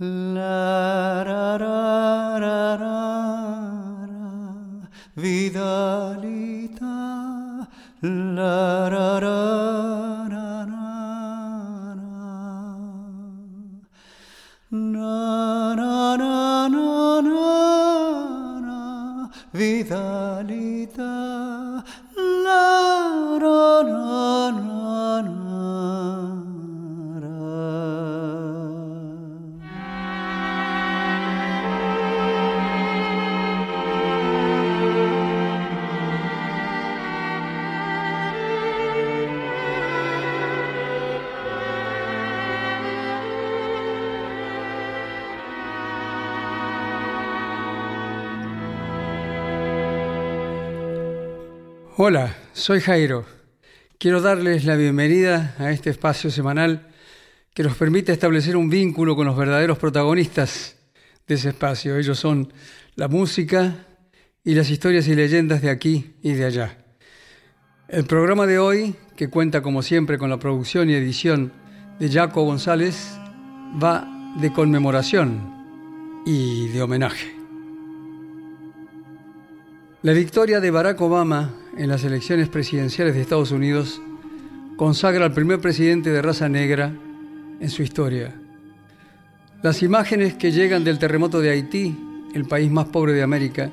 La, soy Jairo. Quiero darles la bienvenida a este espacio semanal que nos permite establecer un vínculo con los verdaderos protagonistas de ese espacio. Ellos son la música y las historias y leyendas de aquí y de allá. El programa de hoy, que cuenta como siempre con la producción y edición de Jaco González, va de conmemoración y de homenaje. La victoria de Barack Obama en las elecciones presidenciales de Estados Unidos consagra al primer presidente de raza negra en su historia. Las imágenes que llegan del terremoto de Haití, el país más pobre de América,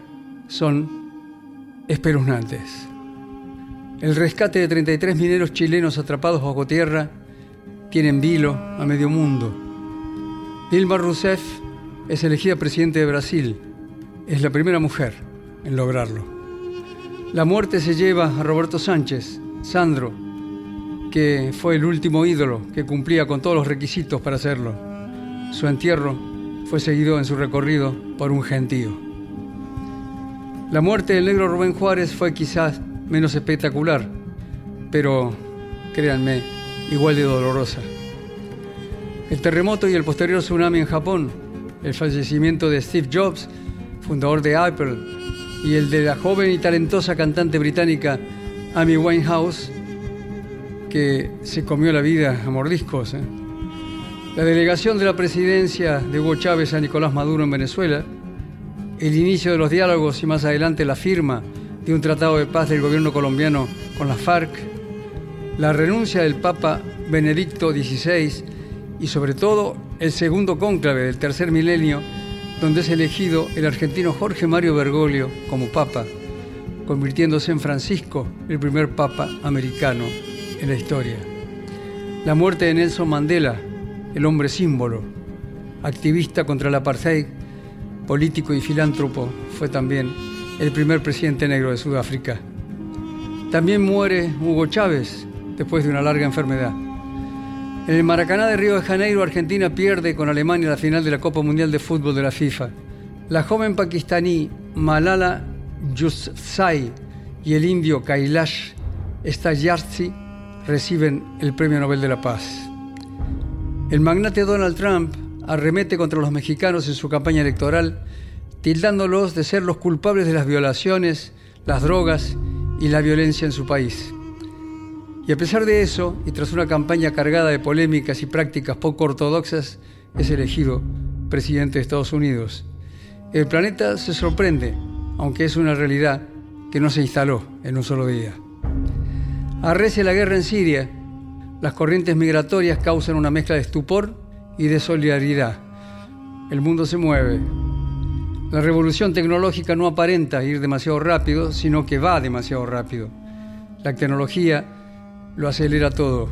son espeluznantes. El rescate de 33 mineros chilenos atrapados bajo tierra tiene en vilo a medio mundo. Dilma Rousseff es elegida presidente de Brasil. Es la primera mujer en lograrlo. La muerte se lleva a Roberto Sánchez, Sandro, que fue el último ídolo que cumplía con todos los requisitos para hacerlo. Su entierro fue seguido en su recorrido por un gentío. La muerte del negro Rubén Juárez fue quizás menos espectacular, pero créanme, igual de dolorosa. El terremoto y el posterior tsunami en Japón, el fallecimiento de Steve Jobs, fundador de Apple, y el de la joven y talentosa cantante británica Amy Winehouse, que se comió la vida a mordiscos. ¿eh? La delegación de la presidencia de Hugo Chávez a Nicolás Maduro en Venezuela, el inicio de los diálogos y más adelante la firma de un tratado de paz del gobierno colombiano con las FARC, la renuncia del Papa Benedicto XVI y sobre todo el segundo cónclave del tercer milenio donde es elegido el argentino Jorge Mario Bergoglio como papa, convirtiéndose en Francisco el primer papa americano en la historia. La muerte de Nelson Mandela, el hombre símbolo, activista contra el apartheid, político y filántropo, fue también el primer presidente negro de Sudáfrica. También muere Hugo Chávez después de una larga enfermedad. En el Maracaná de Río de Janeiro, Argentina pierde con Alemania la final de la Copa Mundial de Fútbol de la FIFA. La joven pakistaní Malala Yousafzai y el indio Kailash Stayartsi reciben el Premio Nobel de la Paz. El magnate Donald Trump arremete contra los mexicanos en su campaña electoral, tildándolos de ser los culpables de las violaciones, las drogas y la violencia en su país. Y a pesar de eso, y tras una campaña cargada de polémicas y prácticas poco ortodoxas, es elegido presidente de Estados Unidos. El planeta se sorprende, aunque es una realidad que no se instaló en un solo día. Arrecia la guerra en Siria, las corrientes migratorias causan una mezcla de estupor y de solidaridad. El mundo se mueve. La revolución tecnológica no aparenta ir demasiado rápido, sino que va demasiado rápido. La tecnología lo acelera todo.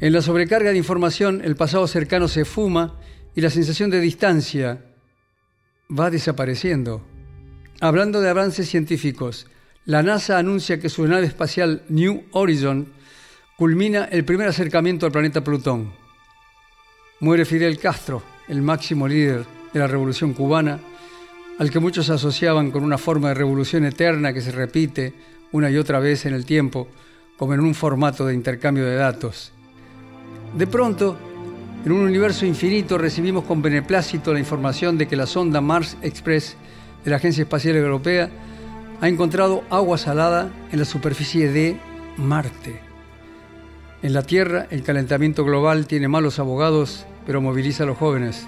En la sobrecarga de información, el pasado cercano se fuma y la sensación de distancia va desapareciendo. Hablando de avances científicos, la NASA anuncia que su nave espacial New Horizon culmina el primer acercamiento al planeta Plutón. Muere Fidel Castro, el máximo líder de la revolución cubana, al que muchos asociaban con una forma de revolución eterna que se repite una y otra vez en el tiempo, como en un formato de intercambio de datos. De pronto, en un universo infinito recibimos con beneplácito la información de que la sonda Mars Express de la Agencia Espacial Europea ha encontrado agua salada en la superficie de Marte. En la Tierra, el calentamiento global tiene malos abogados, pero moviliza a los jóvenes.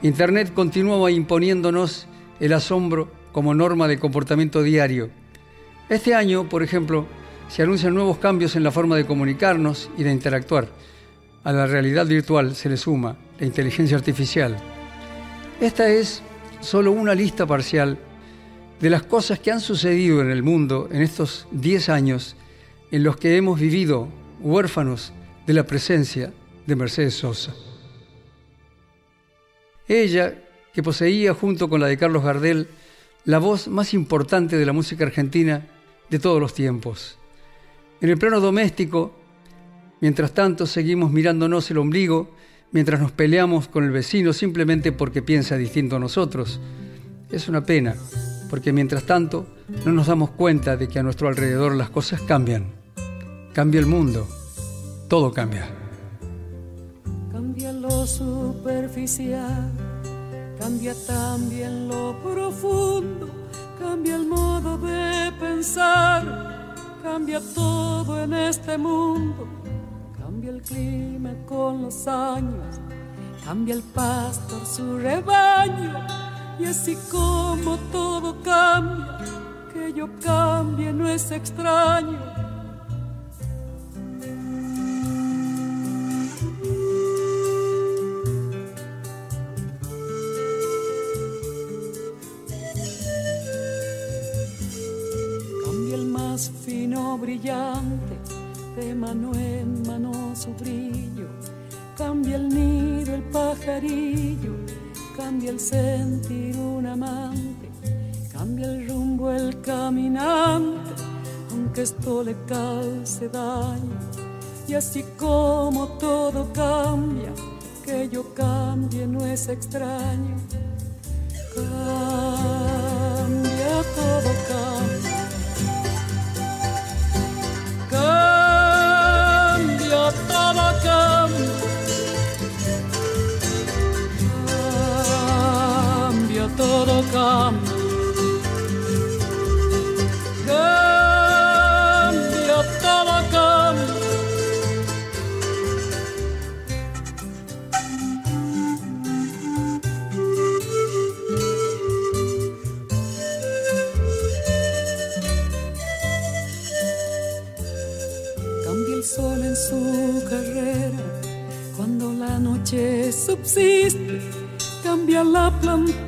Internet continúa imponiéndonos el asombro como norma de comportamiento diario. Este año, por ejemplo, se anuncian nuevos cambios en la forma de comunicarnos y de interactuar. A la realidad virtual se le suma la inteligencia artificial. Esta es solo una lista parcial de las cosas que han sucedido en el mundo en estos 10 años en los que hemos vivido huérfanos de la presencia de Mercedes Sosa. Ella, que poseía junto con la de Carlos Gardel la voz más importante de la música argentina de todos los tiempos. En el plano doméstico, mientras tanto seguimos mirándonos el ombligo, mientras nos peleamos con el vecino simplemente porque piensa distinto a nosotros. Es una pena, porque mientras tanto no nos damos cuenta de que a nuestro alrededor las cosas cambian. Cambia el mundo, todo cambia. Cambia lo superficial, cambia también lo profundo, cambia el modo de pensar, cambia todo en este mundo, cambia el clima con los años, cambia el pastor su rebaño, y así como todo cambia, que yo cambie no es extraño brillante, de mano en mano su brillo. Cambia el nido, el pajarillo, cambia el sentir un amante, cambia el rumbo el caminante, aunque esto le cause daño. Y así como todo cambia, que yo cambie no es extraño. Todo cambia. Cambia, todo cambia. Cambia el sol en su carrera cuando la noche subsiste cambia la planta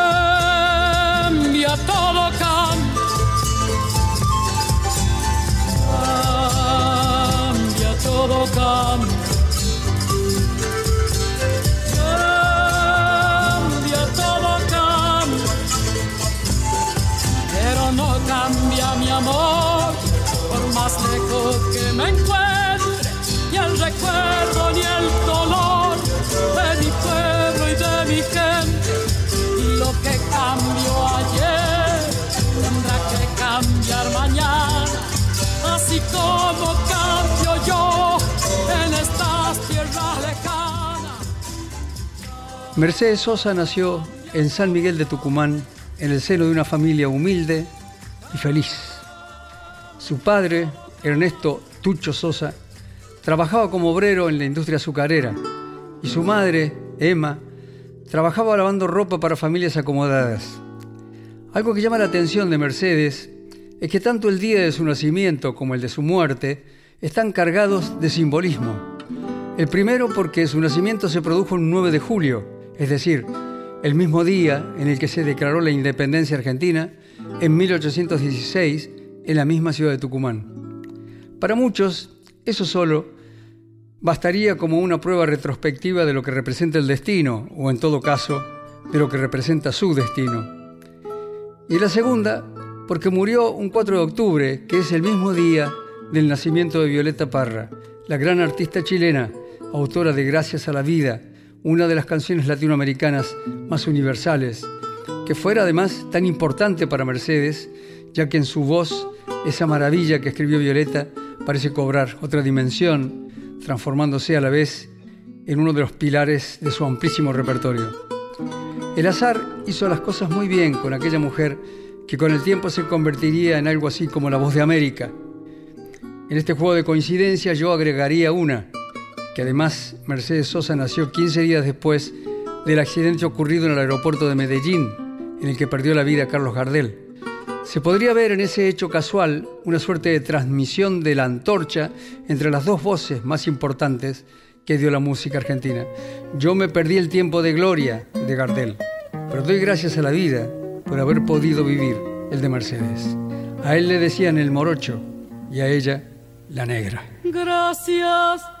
todo Mercedes Sosa nació en San Miguel de Tucumán, en el seno de una familia humilde y feliz. Su padre, Ernesto Tucho Sosa, trabajaba como obrero en la industria azucarera y su madre, Emma, trabajaba lavando ropa para familias acomodadas. Algo que llama la atención de Mercedes es que tanto el día de su nacimiento como el de su muerte están cargados de simbolismo. El primero porque su nacimiento se produjo el 9 de julio, es decir, el mismo día en el que se declaró la independencia argentina, en 1816, en la misma ciudad de Tucumán. Para muchos, eso solo bastaría como una prueba retrospectiva de lo que representa el destino, o en todo caso, de lo que representa su destino. Y la segunda, porque murió un 4 de octubre, que es el mismo día del nacimiento de Violeta Parra, la gran artista chilena, autora de Gracias a la Vida, una de las canciones latinoamericanas más universales, que fuera además tan importante para Mercedes, ya que en su voz esa maravilla que escribió Violeta parece cobrar otra dimensión, transformándose a la vez en uno de los pilares de su amplísimo repertorio. El azar hizo las cosas muy bien con aquella mujer que con el tiempo se convertiría en algo así como la voz de América. En este juego de coincidencias yo agregaría una, que además Mercedes Sosa nació 15 días después del accidente ocurrido en el aeropuerto de Medellín, en el que perdió la vida Carlos Gardel. Se podría ver en ese hecho casual una suerte de transmisión de la antorcha entre las dos voces más importantes que dio la música argentina. Yo me perdí el tiempo de gloria de Gardel, pero doy gracias a la vida por haber podido vivir el de Mercedes. A él le decían el morocho y a ella la negra. Gracias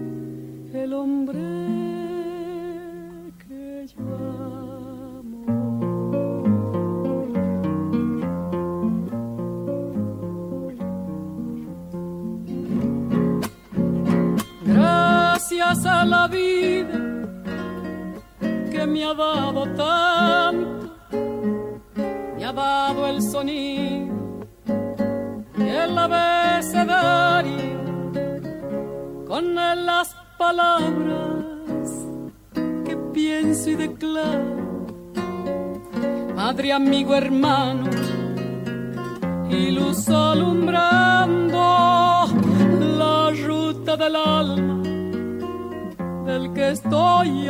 el hombre Amigo, hermano, y luz alumbrando la ruta del alma del que estoy.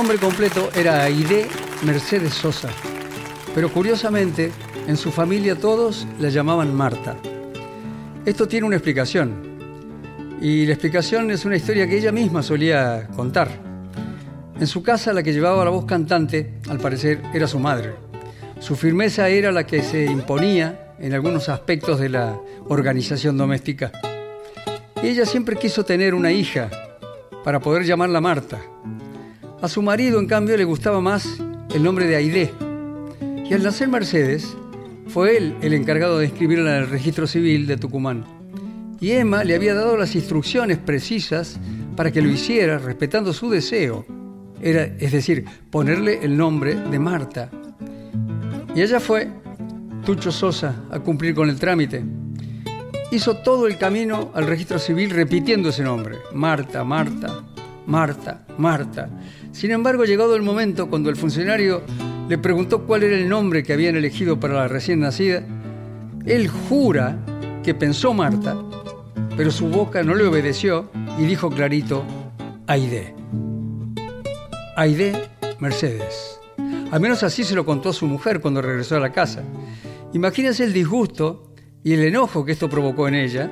Nombre completo era Aide Mercedes Sosa, pero curiosamente en su familia todos la llamaban Marta. Esto tiene una explicación, y la explicación es una historia que ella misma solía contar. En su casa la que llevaba la voz cantante, al parecer, era su madre. Su firmeza era la que se imponía en algunos aspectos de la organización doméstica. Ella siempre quiso tener una hija para poder llamarla Marta. A su marido, en cambio, le gustaba más el nombre de Aide. Y al nacer Mercedes, fue él el encargado de escribirla en el registro civil de Tucumán. Y Emma le había dado las instrucciones precisas para que lo hiciera respetando su deseo. Era, es decir, ponerle el nombre de Marta. Y ella fue, Tucho Sosa, a cumplir con el trámite. Hizo todo el camino al registro civil repitiendo ese nombre. Marta, Marta, Marta, Marta. Sin embargo, llegado el momento cuando el funcionario le preguntó cuál era el nombre que habían elegido para la recién nacida, él jura que pensó Marta, pero su boca no le obedeció y dijo clarito, Aide. Aide Mercedes. Al menos así se lo contó a su mujer cuando regresó a la casa. Imagínense el disgusto y el enojo que esto provocó en ella,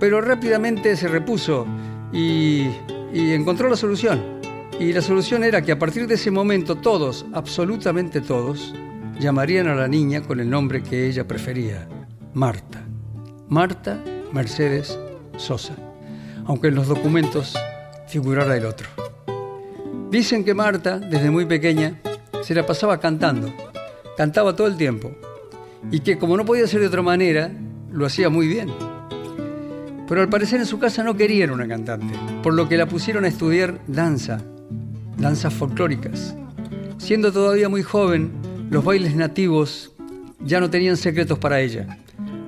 pero rápidamente se repuso y, y encontró la solución. Y la solución era que a partir de ese momento todos, absolutamente todos, llamarían a la niña con el nombre que ella prefería, Marta. Marta Mercedes Sosa, aunque en los documentos figurara el otro. Dicen que Marta, desde muy pequeña, se la pasaba cantando, cantaba todo el tiempo, y que como no podía ser de otra manera, lo hacía muy bien. Pero al parecer en su casa no querían una cantante, por lo que la pusieron a estudiar danza danzas folclóricas. Siendo todavía muy joven, los bailes nativos ya no tenían secretos para ella,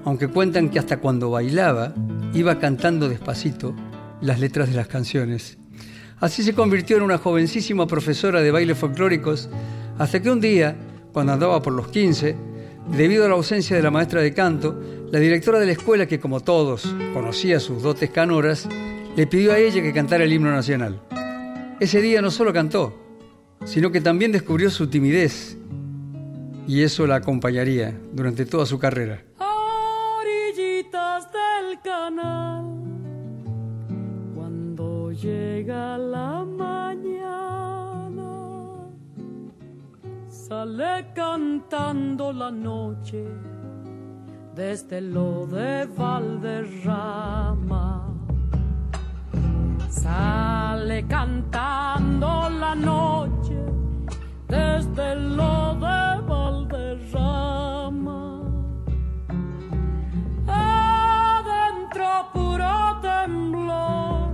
aunque cuentan que hasta cuando bailaba iba cantando despacito las letras de las canciones. Así se convirtió en una jovencísima profesora de bailes folclóricos, hasta que un día, cuando andaba por los 15, debido a la ausencia de la maestra de canto, la directora de la escuela, que como todos conocía sus dotes canoras, le pidió a ella que cantara el himno nacional. Ese día no solo cantó, sino que también descubrió su timidez y eso la acompañaría durante toda su carrera. orillitas del canal, llega la mañana, sale cantando la noche desde lo de Valderrama Sale cantando la noche desde lo de Valderrama. Adentro puro temblor,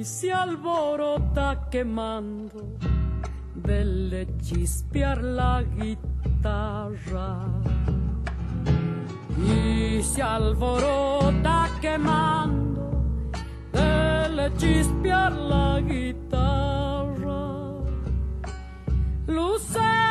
y se alborota quemando de chispear la guitarra y se alborota quemando de chispear la guitarra. Lucero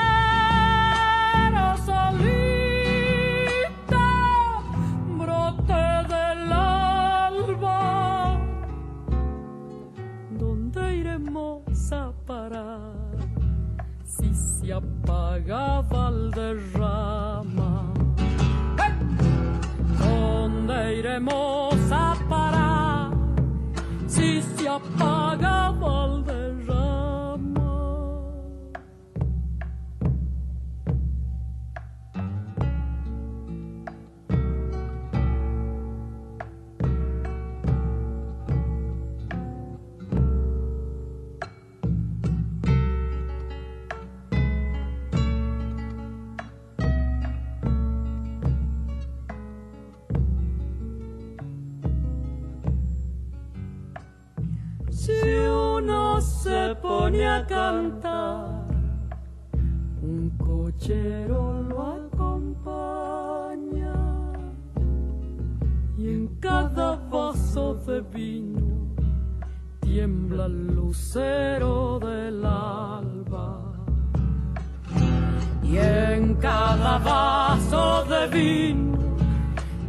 cada vaso de vino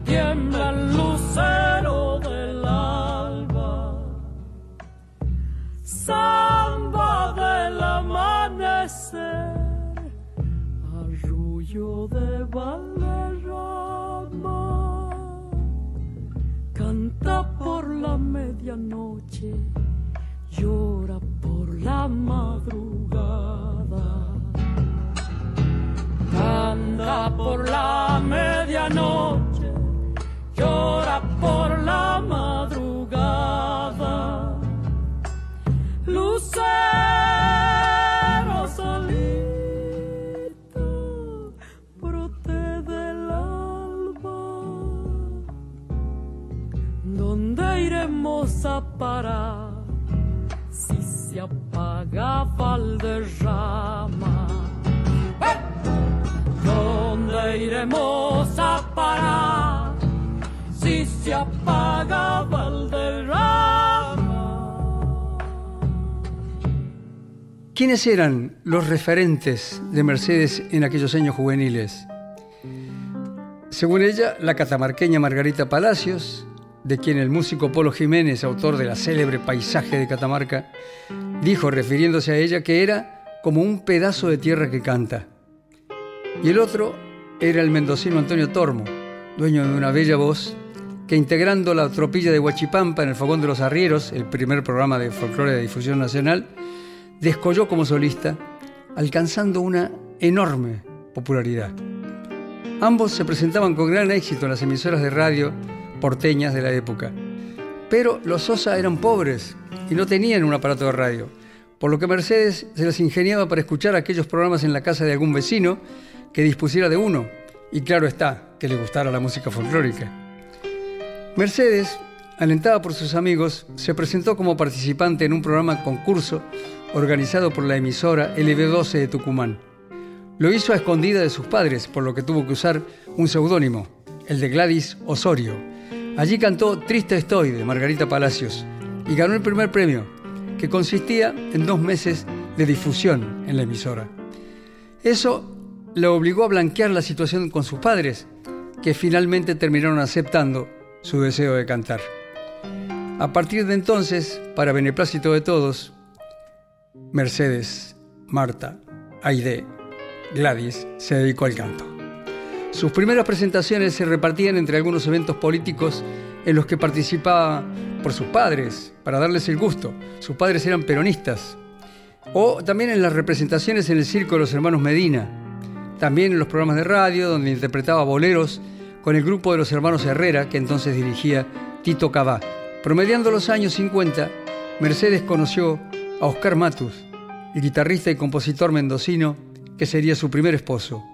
tiembla el lucero del alba. Samba del amanecer, arrullo de Valderrama, canta por la medianoche, llora por la madrugada. Por la medianoche, llora por la madrugada. Lucero solito, brote del alba. ¿Dónde iremos a parar si se apaga Valderrama? ¿Dónde iremos a parar si se apaga? ¿Quiénes eran los referentes de Mercedes en aquellos años juveniles? Según ella, la catamarqueña Margarita Palacios, de quien el músico Polo Jiménez, autor de la célebre Paisaje de Catamarca, dijo refiriéndose a ella que era como un pedazo de tierra que canta. Y el otro era el mendocino Antonio Tormo, dueño de una bella voz, que integrando la tropilla de Huachipampa en el Fogón de los Arrieros, el primer programa de folclore de difusión nacional, descolló como solista, alcanzando una enorme popularidad. Ambos se presentaban con gran éxito en las emisoras de radio porteñas de la época. Pero los Sosa eran pobres y no tenían un aparato de radio, por lo que Mercedes se las ingeniaba para escuchar aquellos programas en la casa de algún vecino que dispusiera de uno, y claro está, que le gustara la música folclórica. Mercedes, alentada por sus amigos, se presentó como participante en un programa concurso organizado por la emisora LB12 de Tucumán. Lo hizo a escondida de sus padres, por lo que tuvo que usar un seudónimo, el de Gladys Osorio. Allí cantó Triste Estoy de Margarita Palacios y ganó el primer premio, que consistía en dos meses de difusión en la emisora. Eso le obligó a blanquear la situación con sus padres, que finalmente terminaron aceptando su deseo de cantar. A partir de entonces, para beneplácito de todos, Mercedes, Marta, Aide, Gladys se dedicó al canto. Sus primeras presentaciones se repartían entre algunos eventos políticos en los que participaba por sus padres, para darles el gusto. Sus padres eran peronistas. O también en las representaciones en el Circo de los Hermanos Medina. También en los programas de radio donde interpretaba boleros con el grupo de los Hermanos Herrera que entonces dirigía Tito Cabá. Promediando los años 50, Mercedes conoció a Oscar Matus, el guitarrista y compositor mendocino que sería su primer esposo.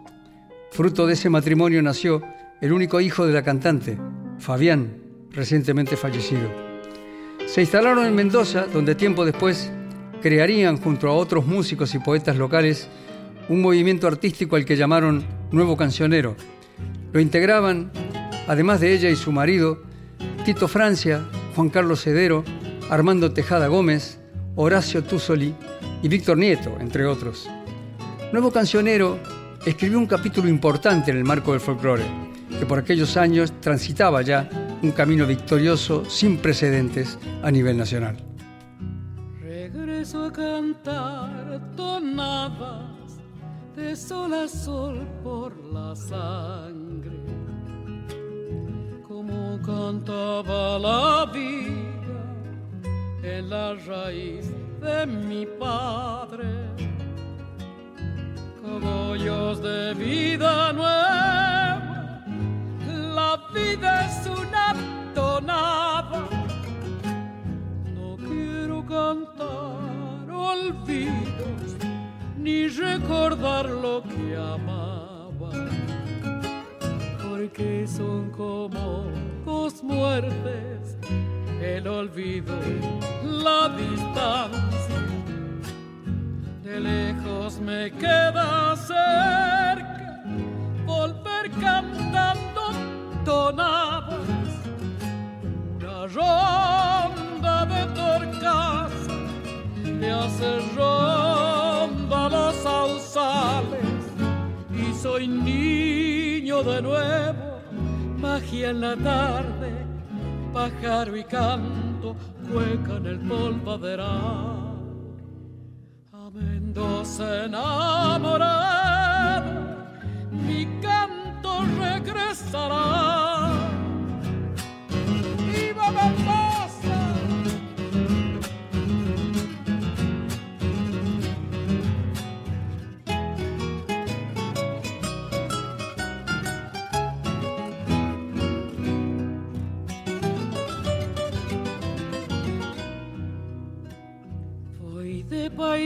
Fruto de ese matrimonio nació el único hijo de la cantante, Fabián, recientemente fallecido. Se instalaron en Mendoza, donde tiempo después crearían junto a otros músicos y poetas locales un movimiento artístico al que llamaron Nuevo Cancionero. Lo integraban, además de ella y su marido, Tito Francia, Juan Carlos Cedero, Armando Tejada Gómez, Horacio Tusoli y Víctor Nieto, entre otros. Nuevo Cancionero escribió un capítulo importante en el marco del folclore, que por aquellos años transitaba ya un camino victorioso sin precedentes a nivel nacional. Regreso a cantar de sol a sol por la sangre, como cantaba la vida en la raíz de mi padre. Caballos de vida nueva, la vida es una tonada. No quiero cantar olvidos ni recordar lo que amaba, porque son como dos muertes, el olvido, la distancia. De lejos me queda cerca volver cantando tonadas, una ronda de torcas me hace ronda los sausales y soy niño de nuevo, magia en la tarde, pájaro y canto, cueca en el polvaderal. Mendoza enamorada, mi canto regresará.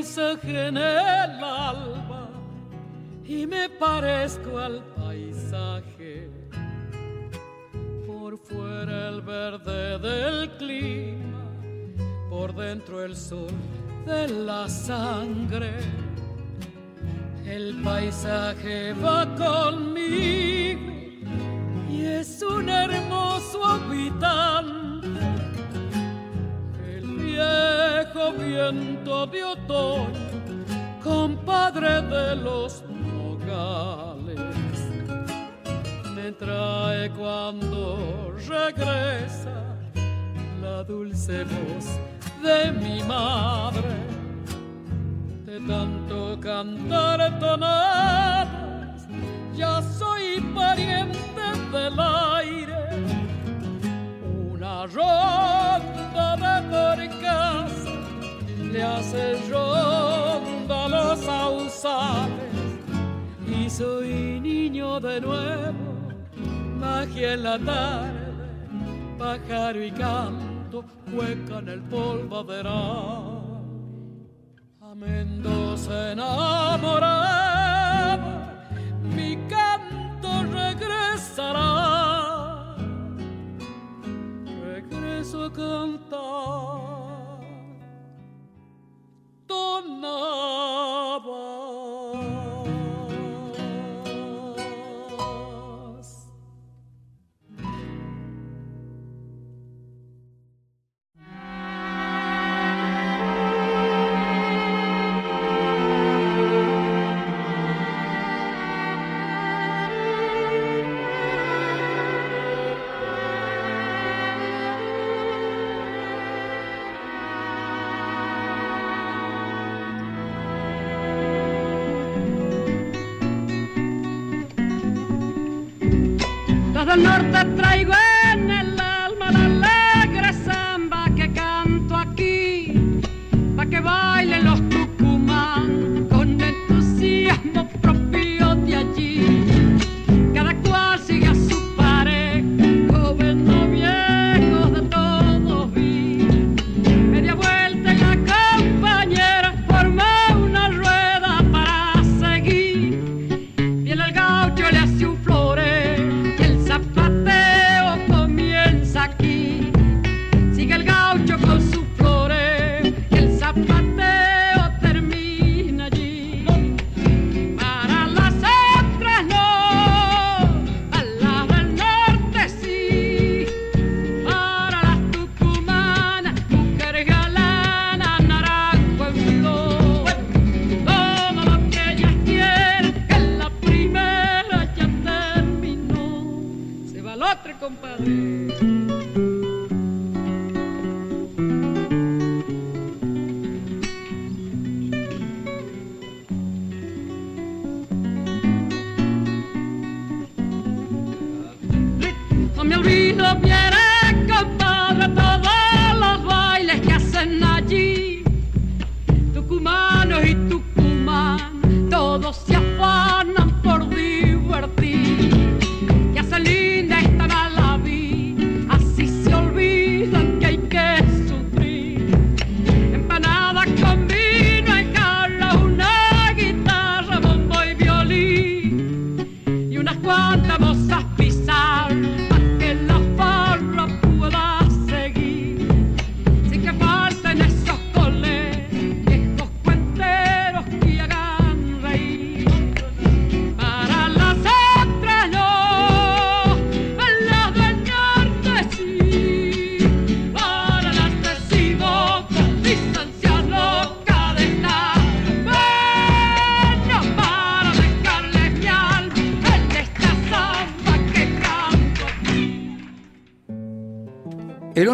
Paisaje en el alba y me parezco al paisaje. Por fuera el verde del clima, por dentro el sol de la sangre. El paisaje va conmigo y es un hermoso habitante viejo viento de otoño, compadre de los nogales, me trae cuando regresa la dulce voz de mi madre, de tanto cantar tonadas, ya soy pariente del aire, una ronda de le hace ronda los sausales y soy niño de nuevo, magia en la tarde, pájaro y canto, cueca en el polvaderal. A Mendoza enamorada, mi canto regresará, regreso a cantar. No. Desde el norte traigo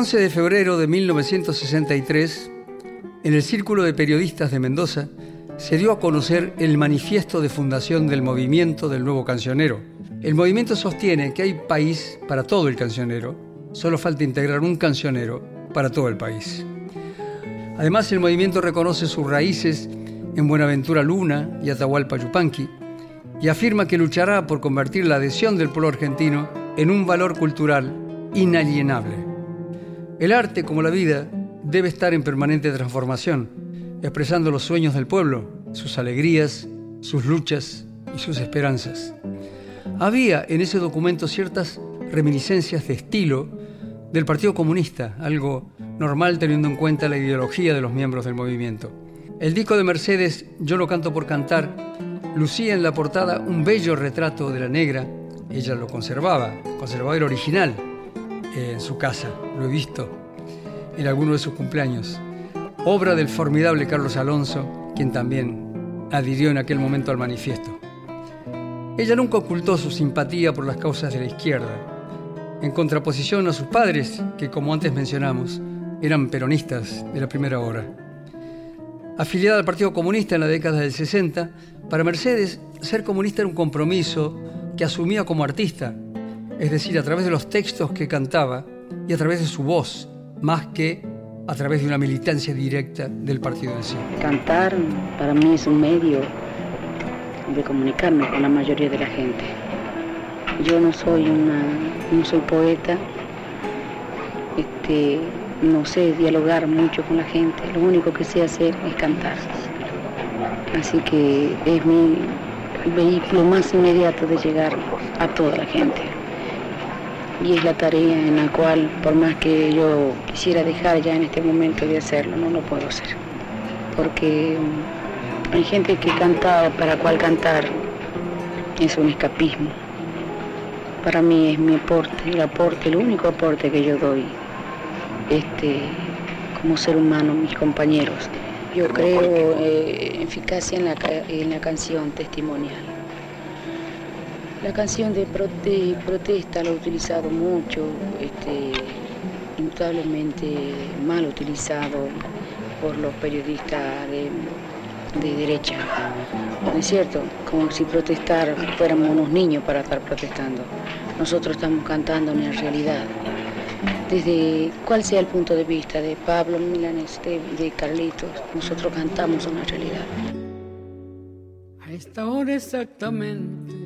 11 de febrero de 1963, en el Círculo de Periodistas de Mendoza, se dio a conocer el manifiesto de fundación del movimiento del nuevo cancionero. El movimiento sostiene que hay país para todo el cancionero, solo falta integrar un cancionero para todo el país. Además, el movimiento reconoce sus raíces en Buenaventura Luna y Atahualpa Yupanqui y afirma que luchará por convertir la adhesión del pueblo argentino en un valor cultural inalienable. El arte, como la vida, debe estar en permanente transformación, expresando los sueños del pueblo, sus alegrías, sus luchas y sus esperanzas. Había en ese documento ciertas reminiscencias de estilo del Partido Comunista, algo normal teniendo en cuenta la ideología de los miembros del movimiento. El disco de Mercedes, Yo lo canto por cantar, lucía en la portada un bello retrato de la negra. Ella lo conservaba, conservaba el original en su casa, lo he visto en alguno de sus cumpleaños. Obra del formidable Carlos Alonso, quien también adhirió en aquel momento al manifiesto. Ella nunca ocultó su simpatía por las causas de la izquierda, en contraposición a sus padres, que como antes mencionamos, eran peronistas de la primera hora. Afiliada al Partido Comunista en la década del 60, para Mercedes ser comunista era un compromiso que asumía como artista, es decir, a través de los textos que cantaba y a través de su voz, más que a través de una militancia directa del partido en sí. Cantar para mí es un medio de comunicarme con la mayoría de la gente. Yo no soy una, no soy poeta, este, no sé dialogar mucho con la gente, lo único que sé hacer es cantar. Así que es mi vehículo más inmediato de llegar a toda la gente. Y es la tarea en la cual, por más que yo quisiera dejar ya en este momento de hacerlo, no lo puedo hacer. Porque hay gente que canta para cual cantar es un escapismo. Para mí es mi aporte, el aporte, el único aporte que yo doy este, como ser humano, mis compañeros. Yo creo eh, eficacia en la, en la canción testimonial. La canción de, protesta la he utilizado mucho, este, indudablemente mal utilizado por los periodistas de, de derecha. ¿No es cierto? Como si protestar fuéramos unos niños para estar protestando. Nosotros estamos cantando en realidad desde cuál sea el punto de vista de Pablo Milanes, de, de Carlitos, nosotros cantamos una realidad. A esta hora exactamente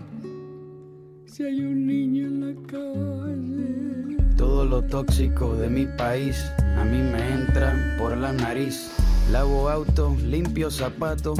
si hay un niño en la calle. Todo lo tóxico de mi país a mí me entra por la nariz. Lavo auto, limpio zapatos,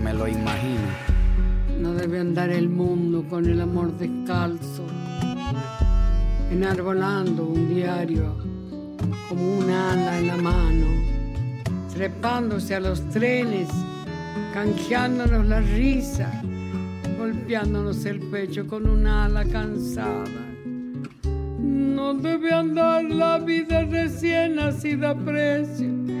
me lo imagino. No debe andar el mundo con el amor descalzo, enarbolando un diario como un ala en la mano, trepándose a los trenes, canjeándonos la risa, golpeándonos el pecho con un ala cansada. No debe andar la vida recién nacida a precio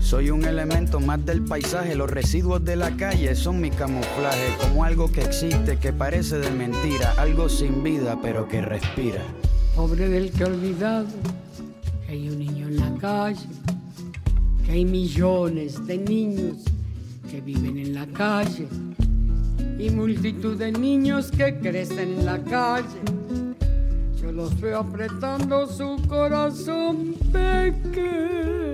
soy un elemento más del paisaje, los residuos de la calle son mi camuflaje, como algo que existe, que parece de mentira, algo sin vida pero que respira. Pobre del que olvidado que hay un niño en la calle, que hay millones de niños que viven en la calle y multitud de niños que crecen en la calle. Yo los veo apretando su corazón pequeño,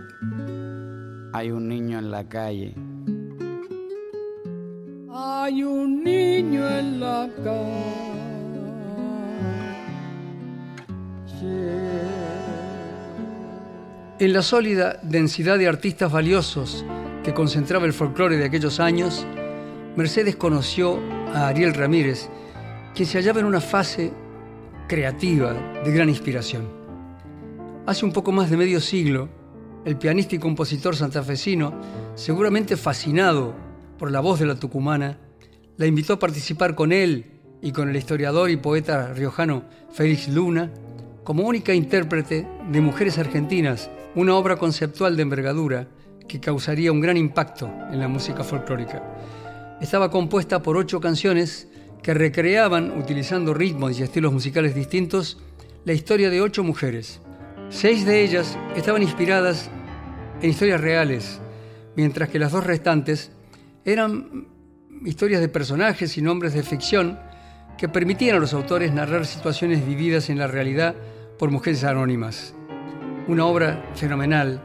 hay un niño en la calle. Hay un niño en la calle. En la sólida densidad de artistas valiosos que concentraba el folclore de aquellos años, Mercedes conoció a Ariel Ramírez, quien se hallaba en una fase creativa de gran inspiración. Hace un poco más de medio siglo, el pianista y compositor santafesino, seguramente fascinado por la voz de la tucumana, la invitó a participar con él y con el historiador y poeta riojano Félix Luna como única intérprete de Mujeres Argentinas, una obra conceptual de envergadura que causaría un gran impacto en la música folclórica. Estaba compuesta por ocho canciones que recreaban, utilizando ritmos y estilos musicales distintos, la historia de ocho mujeres. Seis de ellas estaban inspiradas en historias reales, mientras que las dos restantes eran historias de personajes y nombres de ficción que permitían a los autores narrar situaciones vividas en la realidad por mujeres anónimas. Una obra fenomenal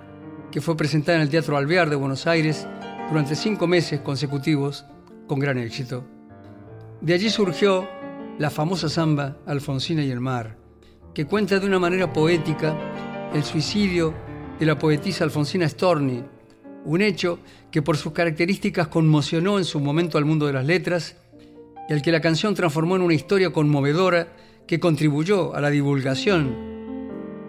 que fue presentada en el Teatro Alvear de Buenos Aires durante cinco meses consecutivos con gran éxito. De allí surgió la famosa samba Alfonsina y el mar, que cuenta de una manera poética el suicidio de la poetisa Alfonsina Storni, un hecho que por sus características conmocionó en su momento al mundo de las letras y al que la canción transformó en una historia conmovedora que contribuyó a la divulgación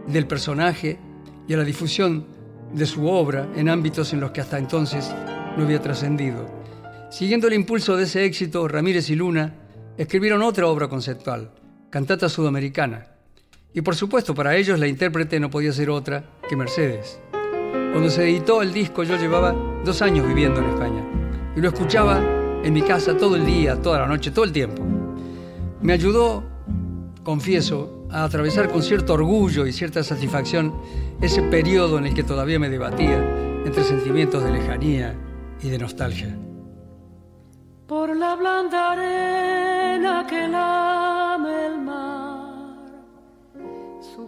del personaje y a la difusión de su obra en ámbitos en los que hasta entonces no había trascendido. Siguiendo el impulso de ese éxito, Ramírez y Luna escribieron otra obra conceptual, Cantata Sudamericana. Y por supuesto, para ellos la intérprete no podía ser otra que Mercedes. Cuando se editó el disco yo llevaba dos años viviendo en España y lo escuchaba en mi casa todo el día, toda la noche, todo el tiempo. Me ayudó, confieso, a atravesar con cierto orgullo y cierta satisfacción ese periodo en el que todavía me debatía entre sentimientos de lejanía y de nostalgia. Por la blanda arena que lame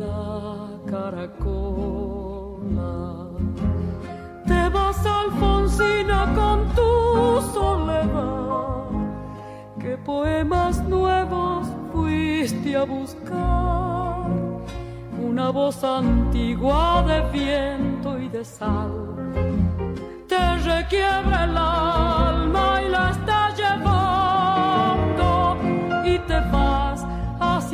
la caracola. Te vas, Alfonsina, con tu soledad, qué poemas nuevos fuiste a buscar, una voz antigua de viento y de sal. Te requiebra el alma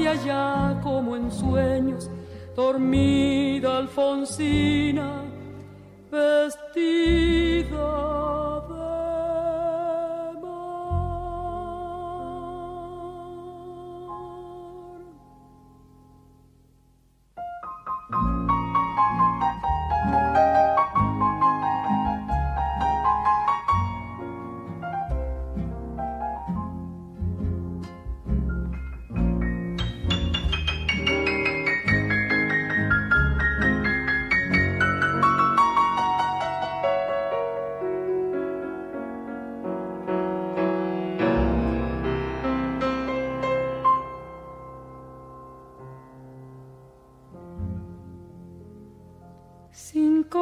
hacia allá como en sueños, dormida Alfonsina, vestida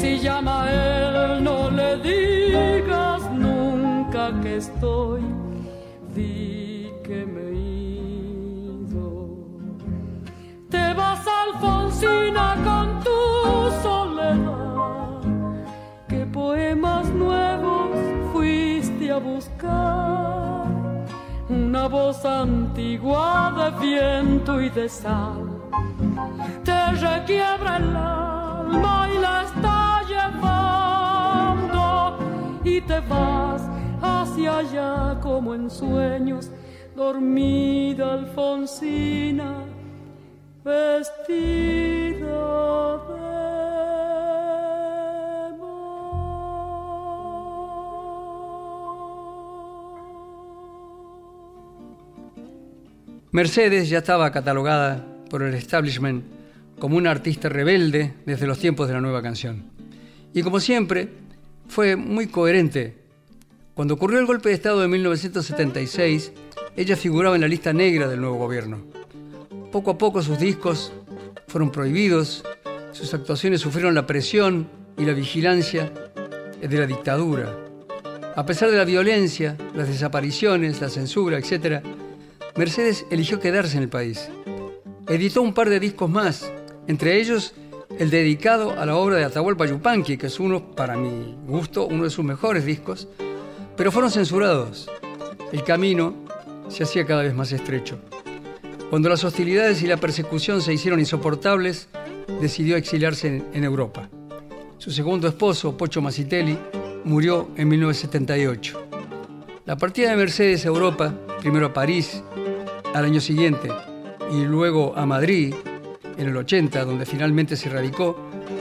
Si llama a él, no le digas nunca que estoy, que me ido. Te vas, Alfonsina, con tu soledad. ¿Qué poemas nuevos fuiste a buscar? Una voz antigua de viento y de sal te requiebra el alma y la está y te vas hacia allá como en sueños dormida Alfonsina, vestida de Mercedes ya estaba catalogada por el establishment como una artista rebelde desde los tiempos de la nueva canción. Y como siempre, fue muy coherente. Cuando ocurrió el golpe de Estado de 1976, ella figuraba en la lista negra del nuevo gobierno. Poco a poco sus discos fueron prohibidos, sus actuaciones sufrieron la presión y la vigilancia de la dictadura. A pesar de la violencia, las desapariciones, la censura, etc., Mercedes eligió quedarse en el país. Editó un par de discos más, entre ellos el dedicado a la obra de Atahualpa Yupanqui, que es uno, para mi gusto, uno de sus mejores discos, pero fueron censurados. El camino se hacía cada vez más estrecho. Cuando las hostilidades y la persecución se hicieron insoportables, decidió exiliarse en, Europa. Su segundo esposo, Pocho Masitelli, murió en 1978. La partida de Mercedes a Europa, primero a París al año siguiente y luego a Madrid en el 80, donde finalmente se radicó,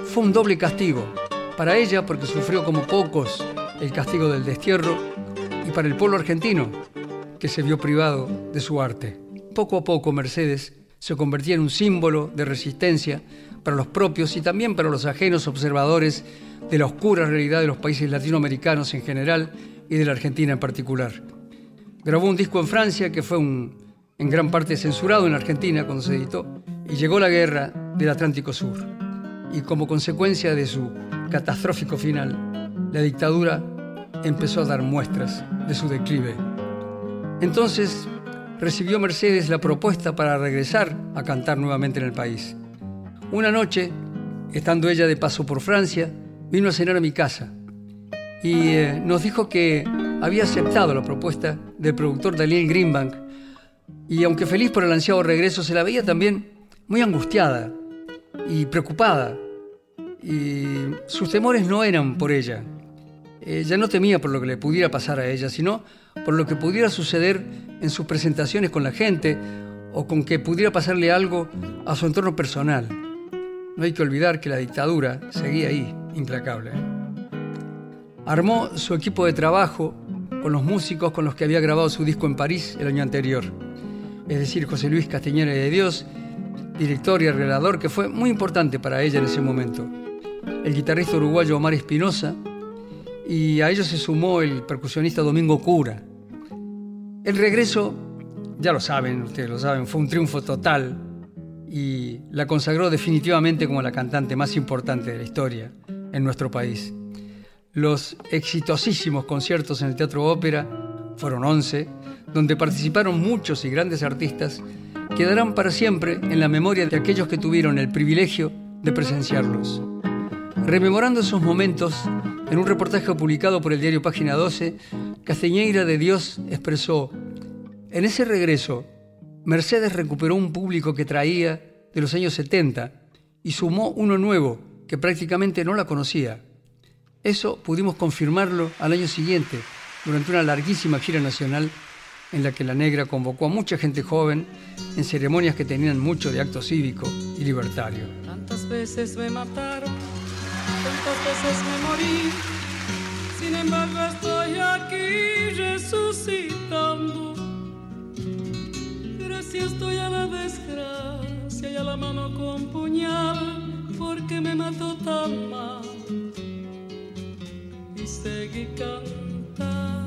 fue un doble castigo. Para ella, porque sufrió como pocos el castigo del destierro, y para el pueblo argentino, que se vio privado de su arte. Poco a poco Mercedes se convertía en un símbolo de resistencia para los propios y también para los ajenos observadores de la oscura realidad de los países latinoamericanos en general y de la Argentina en particular. Grabó un disco en Francia que fue en gran parte censurado en Argentina cuando se editó y llegó la guerra del Atlántico Sur. Y como consecuencia de su catastrófico final, la dictadura empezó a dar muestras de su declive Entonces recibió Mercedes la propuesta para regresar a cantar nuevamente en el país. Una noche, estando ella de paso por Francia, vino a cenar a mi casa y eh, nos dijo que había aceptado la propuesta del productor Daniel Greenbank y aunque feliz por el ansiado regreso, se la veía también muy angustiada y preocupada y sus temores no eran por ella. Ella no temía por lo que le pudiera pasar a ella, sino por lo que pudiera suceder en sus presentaciones con la gente o con que pudiera pasarle algo a su entorno personal. No hay que olvidar que la dictadura seguía ahí, implacable. Armó su equipo de trabajo con los músicos con los que había grabado su disco en París el año anterior, es decir, José Luis Castañeda de Dios, director y arreglador que fue muy importante para ella en ese momento, el guitarrista uruguayo Omar Espinosa, y a ellos se sumó el percusionista Domingo Cura. El regreso, ya lo saben, ustedes lo saben, fue un triunfo total y la consagró definitivamente como la cantante más importante de la historia en nuestro país. Los exitosísimos conciertos en el Teatro Ópera, fueron 11, donde participaron muchos y grandes artistas, quedarán para siempre en la memoria de aquellos que tuvieron el privilegio de presenciarlos. Rememorando esos momentos, en un reportaje publicado por el diario Página 12, Castañeira de Dios expresó, en ese regreso, Mercedes recuperó un público que traía de los años 70 y sumó uno nuevo que prácticamente no la conocía. Eso pudimos confirmarlo al año siguiente, durante una larguísima gira nacional en la que la negra convocó a mucha gente joven en ceremonias que tenían mucho de acto cívico y libertario. Tantas veces me mataron tantas veces me morí, sin embargo estoy aquí resucitando. Gracias estoy a la desgracia y a la mano con puñal, porque me mató tan mal. Y seguí cantando,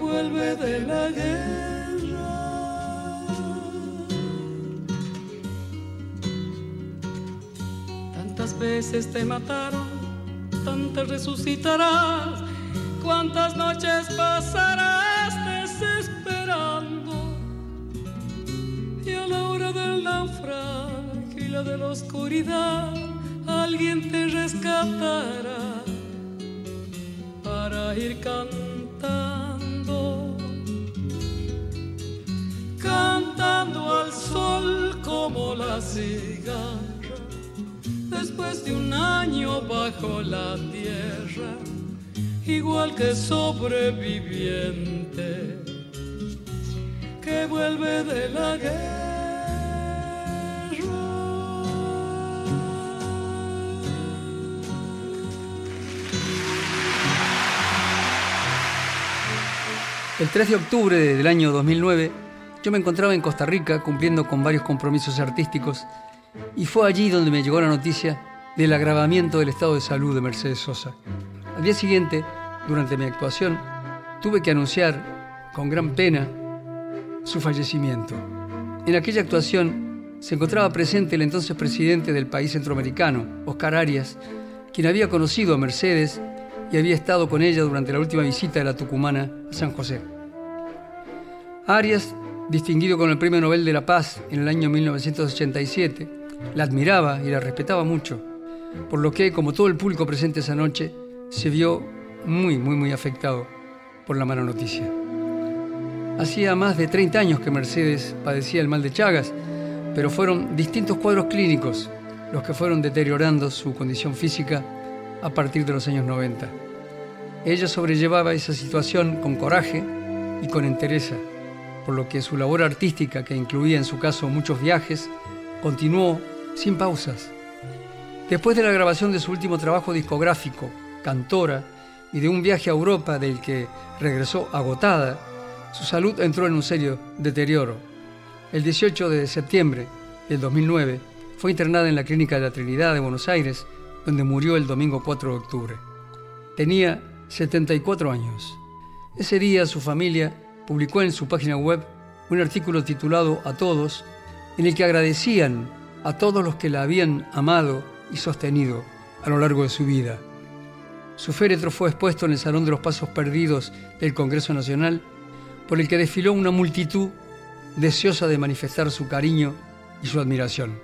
vuelve de la guerra. Tantas veces te mataron, tantas resucitarás, cuántas noches pasarás desesperando. Y a la hora del naufragio y la de la oscuridad, alguien te rescatará para ir cantando como la cigarra, después de un año bajo la tierra, igual que sobreviviente que vuelve de la guerra. El 3 de octubre del año 2009, yo me encontraba en Costa Rica cumpliendo con varios compromisos artísticos y fue allí donde me llegó la noticia del agravamiento del estado de salud de Mercedes Sosa. Al día siguiente, durante mi actuación, tuve que anunciar con gran pena su fallecimiento. En aquella actuación se encontraba presente el entonces presidente del país centroamericano, Oscar Arias, quien había conocido a Mercedes y había estado con ella durante la última visita de la tucumana a San José. Arias, distinguido con el Premio Nobel de la Paz en el año 1987, la admiraba y la respetaba mucho, por lo que, como todo el público presente esa noche, se vio muy, muy, muy afectado por la mala noticia. Hacía más de 30 años que Mercedes padecía el mal de Chagas, pero fueron distintos cuadros clínicos los que fueron deteriorando su condición física a partir de los años 90. Ella sobrellevaba esa situación con coraje y con entereza, por lo que su labor artística, que incluía en su caso muchos viajes, continuó sin pausas. Después de la grabación de su último trabajo discográfico, Cantora, y de un viaje a Europa del que regresó agotada, su salud entró en un serio deterioro. El 18 de septiembre del 2009 fue internada en la Clínica de la Trinidad de Buenos Aires, donde murió el domingo 4 de octubre. Tenía 74 años. Ese día su familia publicó en su página web un artículo titulado A todos, en el que agradecían a todos los que la habían amado y sostenido a lo largo de su vida. Su féretro fue expuesto en el Salón de los Pasos Perdidos del Congreso Nacional, por el que desfiló una multitud deseosa de manifestar su cariño y su admiración.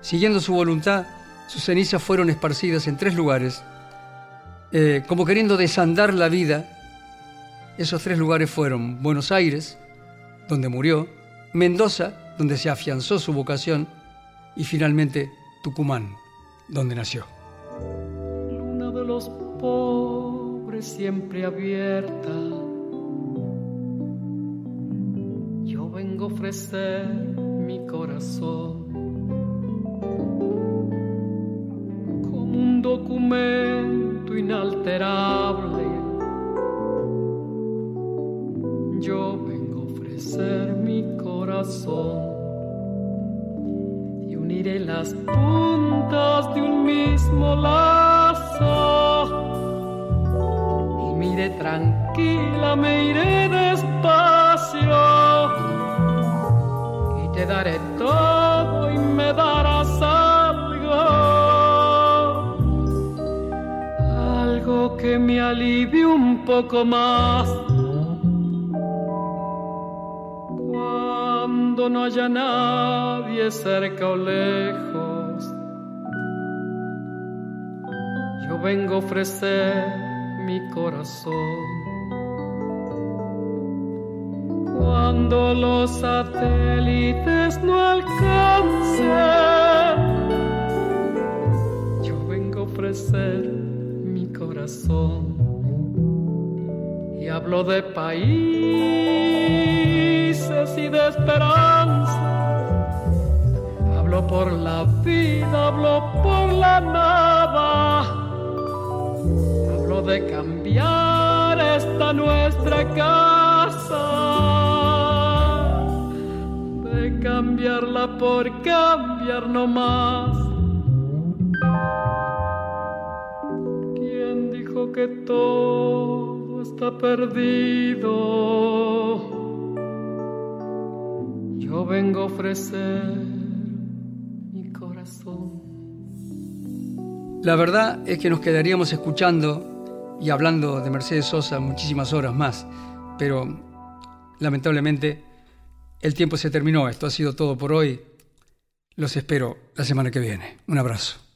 Siguiendo su voluntad, sus cenizas fueron esparcidas en tres lugares, eh, como queriendo desandar la vida. Esos tres lugares fueron Buenos Aires, donde murió, Mendoza, donde se afianzó su vocación, y finalmente Tucumán, donde nació. Luna de los pobres siempre abierta. Yo vengo a ofrecer mi corazón un documento inalterable. Yo vengo a ofrecer mi corazón y uniré las puntas de un mismo lazo. Y mire tranquila, me iré despacio y te daré todo y me darás que me alivie un poco más. No haya nadie cerca o lejos, yo vengo a ofrecer mi corazón. Cuando los satélites no alcancen, yo vengo a ofrecer y hablo de y de esperanza. Hablo por la vida, hablo por la nada. Hablo de cambiar esta nuestra casa. De cambiarla por cambiar no más que todo está perdido. Yo vengo a ofrecer mi corazón. La verdad es que nos quedaríamos escuchando y hablando de Mercedes Sosa muchísimas horas más, pero lamentablemente el tiempo se terminó. Esto ha sido todo por hoy. Los espero la semana que viene. Un abrazo.